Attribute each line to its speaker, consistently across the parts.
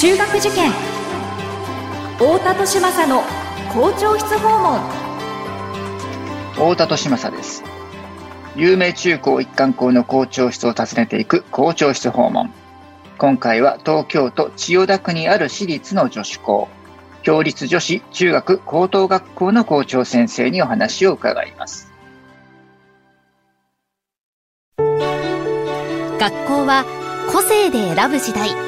Speaker 1: 中学受験。太田利政の校長室訪問。
Speaker 2: 太田利政です。有名中高一貫校の校長室を訪ねていく校長室訪問。今回は東京都千代田区にある私立の女子校。共立女子中学高等学校の校長先生にお話を伺います。
Speaker 3: 学校は個性で選ぶ時代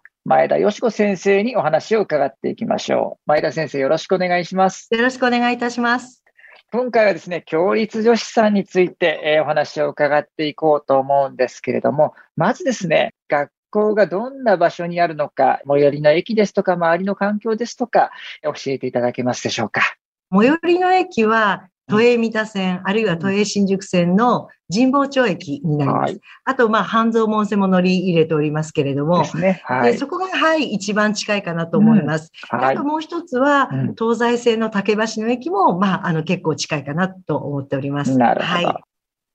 Speaker 2: 前田よし子先生にお話を伺っていきましょう。前田先生、よろしくお願いします。
Speaker 4: よろしくお願いいたします。
Speaker 2: 今回はですね、共立女子さんについて、えー、お話を伺っていこうと思うんですけれども、まずですね、学校がどんな場所にあるのか、最寄りの駅ですとか、周りの環境ですとか、教えていただけますでしょうか？
Speaker 4: 最寄りの駅は、都営三田線、あるいは都営新宿線の神保町駅になります。はい、あと、まあ、半蔵門線も乗り入れておりますけれども、ねはい、でそこが、はい、一番近いかなと思います。うんはい、あともう一つは、東西線の竹橋の駅も、まあ、あの、結構近いかなと思っております。
Speaker 2: なるほど。は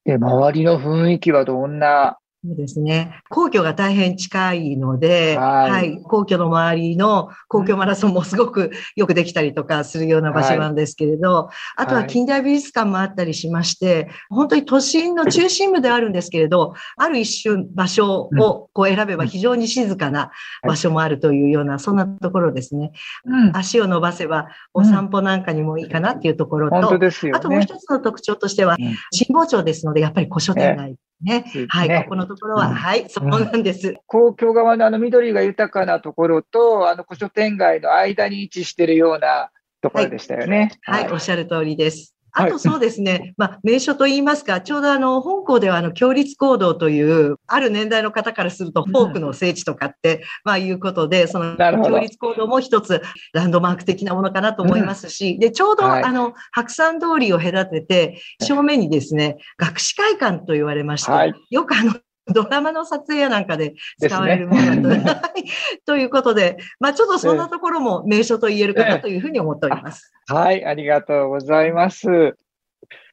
Speaker 2: い、で、周りの雰囲気はどんな
Speaker 4: そうですね。皇居が大変近いので、はい、はい、皇居の周りの皇居マラソンもすごくよくできたりとかするような場所なんですけれど、はい、あとは近代美術館もあったりしまして、本当に都心の中心部であるんですけれど、ある一瞬場所をこう選べば非常に静かな場所もあるというような、そんなところですね。うん、足を伸ばせばお散歩なんかにもいいかなっていうところと、
Speaker 2: うんね、
Speaker 4: あともう一つの特徴としては、神保町ですので、やっぱり古書店街ね。はい、ここのところは、はい、そうなんです。
Speaker 2: 皇居側のあの緑が豊かなところと、あの古書店街の間に位置しているようなところでしたよね。
Speaker 4: はい、はい、おっしゃる通りです。あとそうですね、まあ、名所と言いますか、ちょうどあの、本校ではあの、共立行動という、ある年代の方からすると、フォークの聖地とかって、まあ、いうことで、その、共立行動も一つ、ランドマーク的なものかなと思いますし、で、ちょうど、あの、白山通りを隔てて、正面にですね、学士会館と言われまして、よくあの、ドラマの撮影やなんかで使われるものだと。ね、ということで、まあちょっとそんなところも名所と言えるかなというふうに思っております。
Speaker 2: はい、ありがとうございます。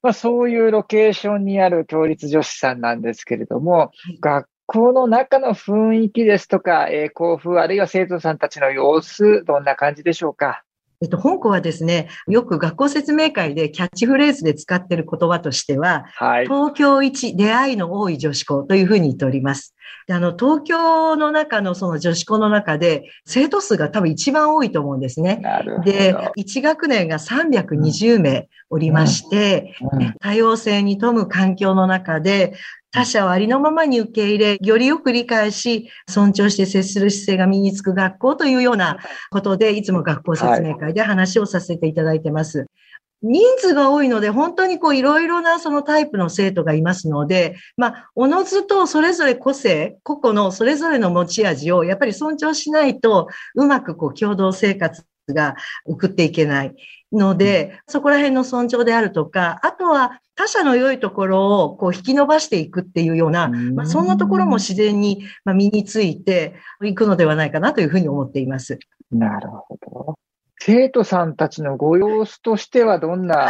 Speaker 2: まあそういうロケーションにある共立女子さんなんですけれども、はい、学校の中の雰囲気ですとか、えー、校風、あるいは生徒さんたちの様子、どんな感じでしょうか？
Speaker 4: えっと、本校はですね、よく学校説明会でキャッチフレーズで使っている言葉としては、はい、東京一出会いの多い女子校というふうに言っております。であの、東京の中のその女子校の中で、生徒数が多分一番多いと思うんですね。で、1学年が320名おりまして、うんうん、多様性に富む環境の中で、他者をありのままに受け入れ、よりよく理解し、尊重して接する姿勢が身につく学校というようなことで、いつも学校説明会で話をさせていただいてます。はい。人数が多いので、本当にこういろいろなそのタイプの生徒がいますので、まあ、おのずとそれぞれ個性、個々のそれぞれの持ち味をやっぱり尊重しないと、うまくこう共同生活が送っていけないので、そこら辺の尊重であるとか、あとは他者の良いところをこう引き伸ばしていくっていうような、まあ、そんなところも自然に身についていくのではないかなというふうに思っています。
Speaker 2: なるほど。生徒さんたちのご様子としてはどんな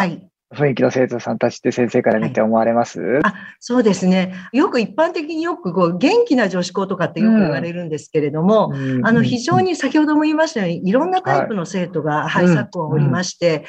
Speaker 2: 雰囲気の生徒さんたちって先生から見て思われます、はい、
Speaker 4: あそうですね。よく一般的によくこう元気な女子校とかってよく言われるんですけれども、うん、あの非常に先ほども言いましたように、いろんなタイプの生徒が、はい、昨今おりまして、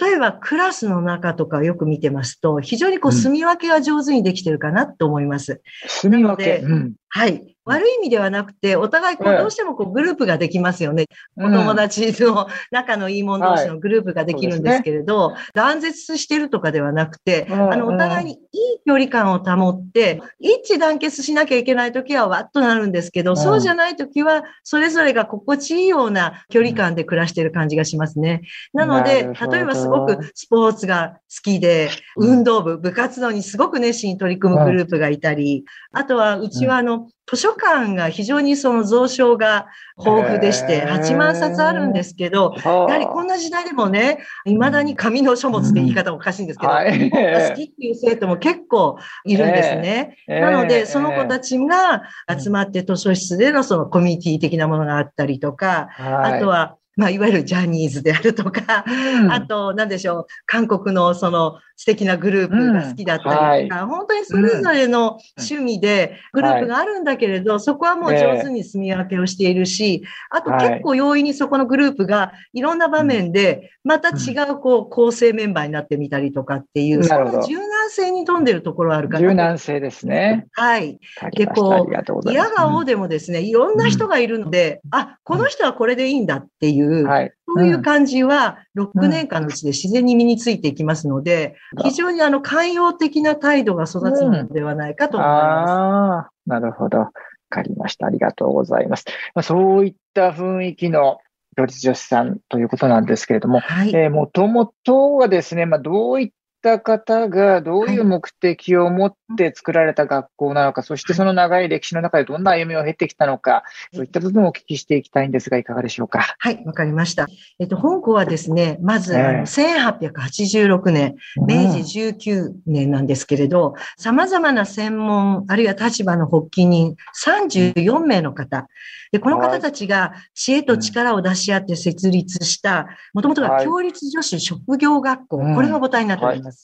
Speaker 4: 例えばクラスの中とかよく見てますと、非常にこう住み分けが上手にできてるかなと思います。
Speaker 2: 住み分け、うん、
Speaker 4: はい。悪い意味ではなくて、お互いこうどうしてもこうグループができますよね。お友達の 仲のいい者同士のグループができるんですけれど、断絶してるとかではなくて、あの、お互いにいい距離感を保って、一致団結しなきゃいけないときはわっとなるんですけど、そうじゃないときは、それぞれが心地いいような距離感で暮らしている感じがしますね。なので、例えばすごくスポーツが好きで、運動部、部活動にすごく熱心に取り組むグループがいたり、あとは、うちはあの、の、図書館が非常にその蔵書が豊富でして、8万冊あるんですけど、やはりこんな時代でもね、未だに紙の書物って言い方おかしいんですけど、好きっていう生徒も結構いるんですね。なので、その子たちが集まって図書室でのそのコミュニティ的なものがあったりとか、あとはまあ、いわゆるジャニーズであるとか、うん、あと、なんでしょう、韓国のその素敵なグループが好きだったりとか、うんはい、本当にそれぞれの趣味でグループがあるんだけれど、はい、そこはもう上手に住み分けをしているし、あと結構容易にそこのグループがいろんな場面で、また違うこう構成メンバーになってみたりとかっていう、その柔軟性に富んでるところはあるか
Speaker 2: な。柔軟性ですね。
Speaker 4: はい。で、こう、嫌がおうでもですね、いろんな人がいるので、あ、この人はこれでいいんだっていう、はい、そういう感じは、6年間のうちで自然に身についていきますので、非常にあの、寛容的な態度が育つのではないかと思います。あ
Speaker 2: あ、なるほど。わかりました。ありがとうございます。まあ、そういった雰囲気の女子さんということなんですけれども、はい、えー、もともとはですね、まあ、どういっった方がどういう目的を持って作られた学校なのか、そしてその長い歴史の中でどんな歩みを経てきたのか、そういった部分をお聞きしていきたいんですが、いかがでしょうか？
Speaker 4: はい、わかりました。えっと、本校はですね、まず、あの1886年、明治19年なんですけれど、様々な専門、あるいは立場の発起人34名の方、で、この方たちが知恵と力を出し合って設立した、もともとは共立女子職業学校、これが母体になっております。はい。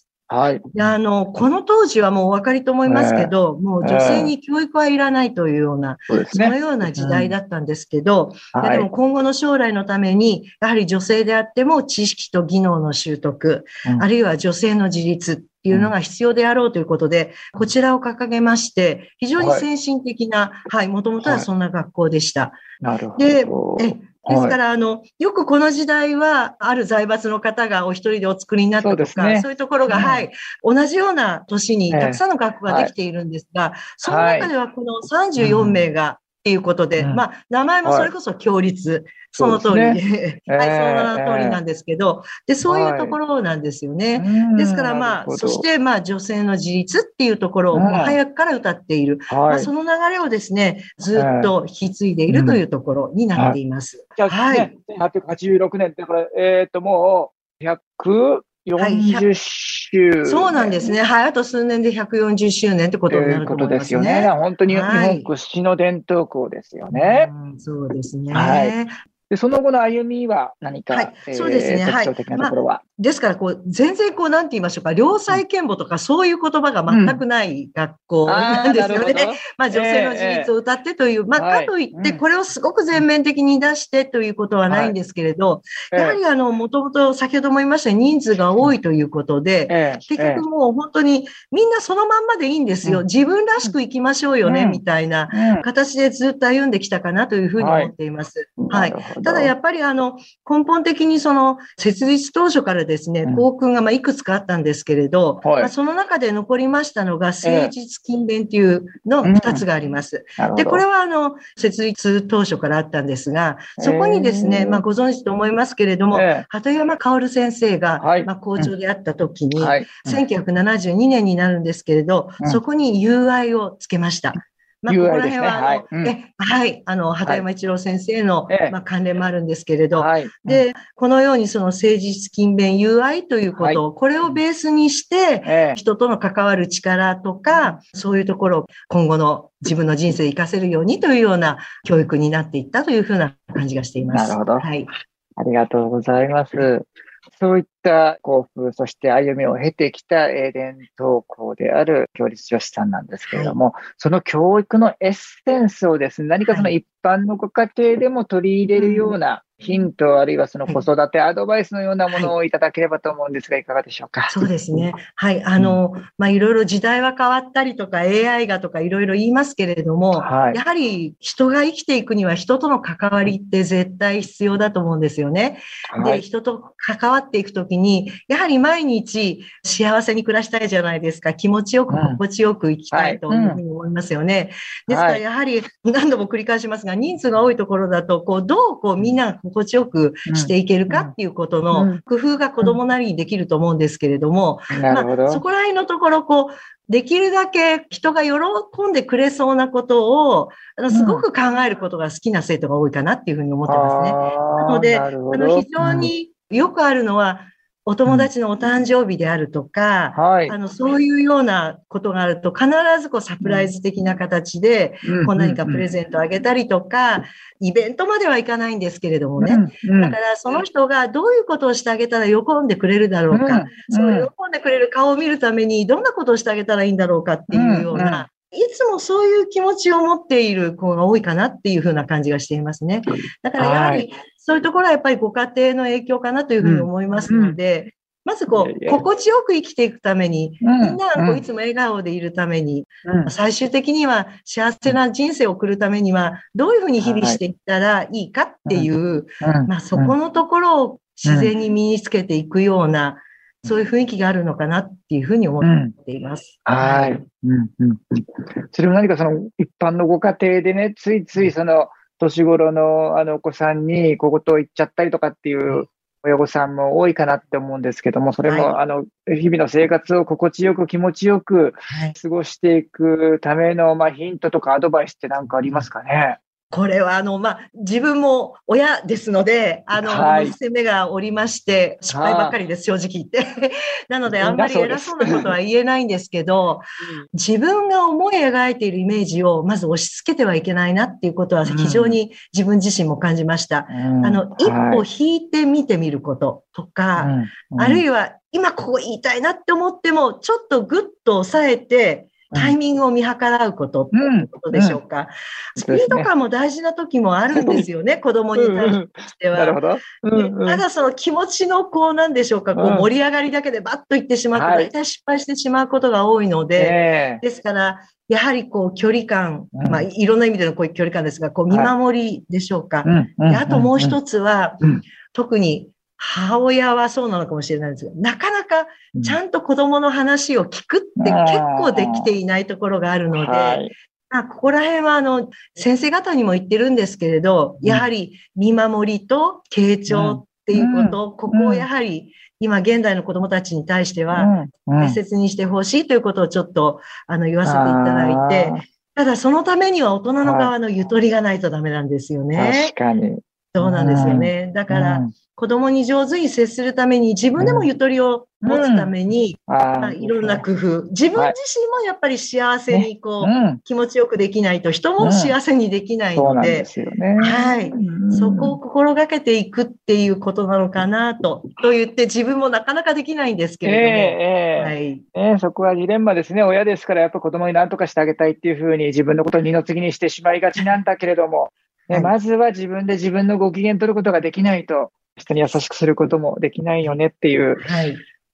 Speaker 4: い。や、あの、この当時はもうお分かりと思いますけど、もう女性に教育はいらないというような、そのような時代だったんですけど、いやでも今後の将来のために、やはり女性であっても知識と技能の習得、あるいは女性の自立っていうのが必要であろうということで、こちらを掲げまして、非常に先進的な、はい、もともとはそんな学校でした。
Speaker 2: なるほど。で、え
Speaker 4: ですから、あの、よくこの時代は、ある財閥の方がお一人でお作りになったとか、そう、ね,、いうところが、うん、はい、同じような年にたくさんの学校ができているんですが、その中ではこの34名が、っていうことで、うん、まあ、名前もそれこそ強立、その通りで、ね、はい、その名の通りなんですけど、で、そういうところなんですよね。はい、ですからまあ、そしてまあ、女性の自立っていうところを早くから歌っている。はい、まあ、その流れをですね、ずっと引き継いでいるというところになっています。
Speaker 2: じゃあ、はい。1886年ってこれ、えっ、ー、と、もう、100、40周、
Speaker 4: そうなんですね。はい。あと数年で140周年ってことになると思いますね。ということですよね。
Speaker 2: 本当に日本屈指の伝統校ですよね。
Speaker 4: はい、そうですね。はい。
Speaker 2: で、その後の歩みは何か、はい、そうですね。はい。特徴的なところは？まあ、
Speaker 4: ですから、こう、全然こう、なんて言いましょうか、良妻賢母とかそういう言葉が全くない学校なんですよね。うん、まあ、女性の自立を歌ってという、えー、まあ、かといって、これをすごく全面的に出してということはないんですけれど、はい、やはりあの、もともと先ほども言いました人数が多いということで、えー、結局もう本当にみんなそのまんまでいいんですよ。自分らしく生きましょうよね、みたいな形でずっと歩んできたかなというふうに思っています。はい。はい、ただやっぱりあの、根本的にその、設立当初からですね、校訓がまあいくつかあったんですけれど、はい、まあ、その中で残りましたのが、誠実勤勉というの2つがあります。えー、で、これはあの、設立当初からあったんですが、そこにですね、えー、まあご存知と思いますけれども、えー、鳩山薫先生が、まあ校長であった時に、はい、1972年になるんですけれど、そこに友愛をつけました。まあ、ここら辺は、あの、はい、はい、あの、畑山一郎先生の、まあ、関連もあるんですけれど、はい、で、このようにその誠実勤勉友愛ということを、これをベースにして、人との関わる力とか、そういうところを今後の自分の人生を活かせるようにというような教育になっていったというふうな感じがしています。
Speaker 2: なるほど。はい。ありがとうございます。そういった幸福、そして歩みを経てきた伝統校である教立女子さんなんですけれども、はい、その教育のエッセンスをですね、何かその一般のご家庭でも取り入れるような、ヒント、あるいはその子育てアドバイスのようなものをいただければと思うんですが、いかがでしょうか？
Speaker 4: そうですね。はい。あの、まあ、いろいろ時代は変わったりとか、AI がとかいろいろ言いますけれども、はい、やはり人が生きていくには人との関わりって絶対必要だと思うんですよね。はい、で、人と関わっていくとききに、やはり毎日幸せに暮らしたいじゃないですか。気持ちよく、心地よく生きたいとい。うふうに思いますよね。ですから、やはり何度も繰り返しますが、人数が多いところだと、こう、どうこうみんなが心地よくしていけるかっていうことの工夫が子供なりにできると思うんですけれども、まあ、そこら辺のところ、こう、できるだけ人が喜んでくれそうなことを、あの、すごく考えることが好きな生徒が多いかなっていうふうに思ってますね。なので、あの、非常によくあるのは、お友達のお誕生日であるとか、うんはい、あの、そういうようなことがあると、必ずこうサプライズ的な形で、こう何かプレゼントあげたりとか、イベントまではいかないんですけれどもね。だからその人がどういうことをしてあげたら喜んでくれるだろうか、そう喜んでくれる顔を見るためにどんなことをしてあげたらいいんだろうかっていうような、いつもそういう気持ちを持っている子が多いかなっていうふうな感じがしていますね。だからやはり、そういうところはやっぱりご家庭の影響かなというふうに思いますので、うん。うん、まずこう、心地よく生きていくために、みんながこういつも笑顔でいるために、うん、最終的には幸せな人生を送るためには、どういうふうに日々していったらいいかっていう、まあそこのところを自然に身につけていくような、そういう雰囲気があるのかなっていうふうに思っています。
Speaker 2: うん、はい。うん。うん、それも何かその一般のご家庭でね、ついついその年頃のあのお子さんに小言を言っちゃったりとかっていう親御さんも多いかなって思うんですけども、それも、はい、あの、日々の生活を心地よく気持ちよく過ごしていくための、まあ、ヒントとかアドバイスって何かありますかね？
Speaker 4: これは、あの、まあ、自分も親ですので、あの、はい、娘がおりまして、失敗ばっかりです、正直言って。なので、あんまり偉そうなことは言えないんですけど、自分が思い描いているイメージをまず押し付けてはいけないなっていうことは非常に自分自身も感じました。うん、あの、一歩引いて見てみることとか、うん、あるいは今ここ言いたいなって思っても、ちょっとぐっと抑えて、タイミングを見計らうことっていうことでしょうか？スピード感も大事な時もあるんですよね、子供に対しては。なるほど。ただその気持ちのこうなんでしょうか、こう盛り上がりだけでバッといってしまって、大体失敗してしまうことが多いので、ですから、やはりこう距離感、まあいろんな意味でのこういう距離感ですが、こう見守りでしょうか？あともう一つは、特に母親はそうなのかもしれないんですが、なかなかちゃんと子供の話を聞くって結構できていないところがあるので、はい、まあ、ここら辺はあの、先生方にも言ってるんですけれど、やはり見守りと傾聴っていうこと、ここをやはり今現代の子供たちに対しては大切にしてほしいということをちょっとあの言わせていただいて、ただそのためには大人の側のゆとりがないとダメなんですよね。
Speaker 2: 確かに。
Speaker 4: そうなんですよね。だから、子供に上手に接するために、自分でもゆとりを持つために、うん、いろんな工夫。自分自身もやっぱり幸せにこう、ねうん、気持ちよくできないと人も幸せにできないので、はい。そこを心がけていくっていうことなのかなと、と言って自分もなかなかできないんですけれども。え
Speaker 2: ー、はい。えー、そこはジレンマですね。親ですからやっぱ子供に何とかしてあげたいっていうふうに自分のことを二の次にしてしまいがちなんだけれども、ね、まずは自分で自分のご機嫌取ることができないと、人に優しくすることもできないよねっていう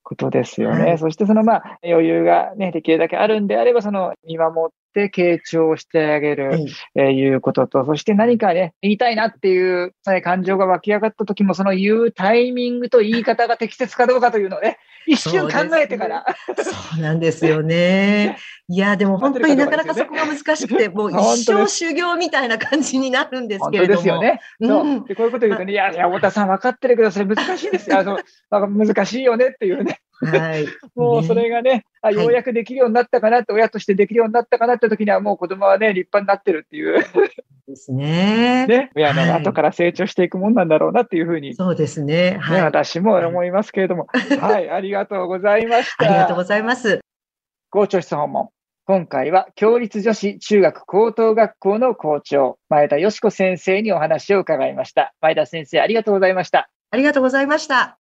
Speaker 2: ことですよね。はい、そしてそのまあ余裕がね、できるだけあるんであれば、その見守って傾聴してあげる、えー、いうことと、そして何かね、言いたいなっていう、ね、感情が湧き上がった時も、その言うタイミングと言い方が適切かどうかというのをね、一瞬考えてから。
Speaker 4: そうなんですよね。いや、でも本当になかなかそこが難しくて、もう 一生修行みたいな感じになるんですけれども。
Speaker 2: ですよね。そう。でこういうこと言うとね、いや、いや、太田さん分かってるけど、それ難しいですよ。あの、難しいよねっていうね。はい。もうそれがね、あ、ようやくできるようになったかなって、親としてできるようになったかなって時には、もう子供はね、立派になってるっていう。
Speaker 4: ですね。
Speaker 2: ね。親の後から成長していくもんなんだろうなっていうふうに。
Speaker 4: そうですね。
Speaker 2: はい。私も思いますけれども。はい、ありがとうございました。
Speaker 4: ありがとうございます。
Speaker 2: 校長室訪問。今回は、共立女子中学高等学校の校長、前田よし子先生にお話を伺いました。前田先生、ありがとうございました。
Speaker 4: ありがとうございました。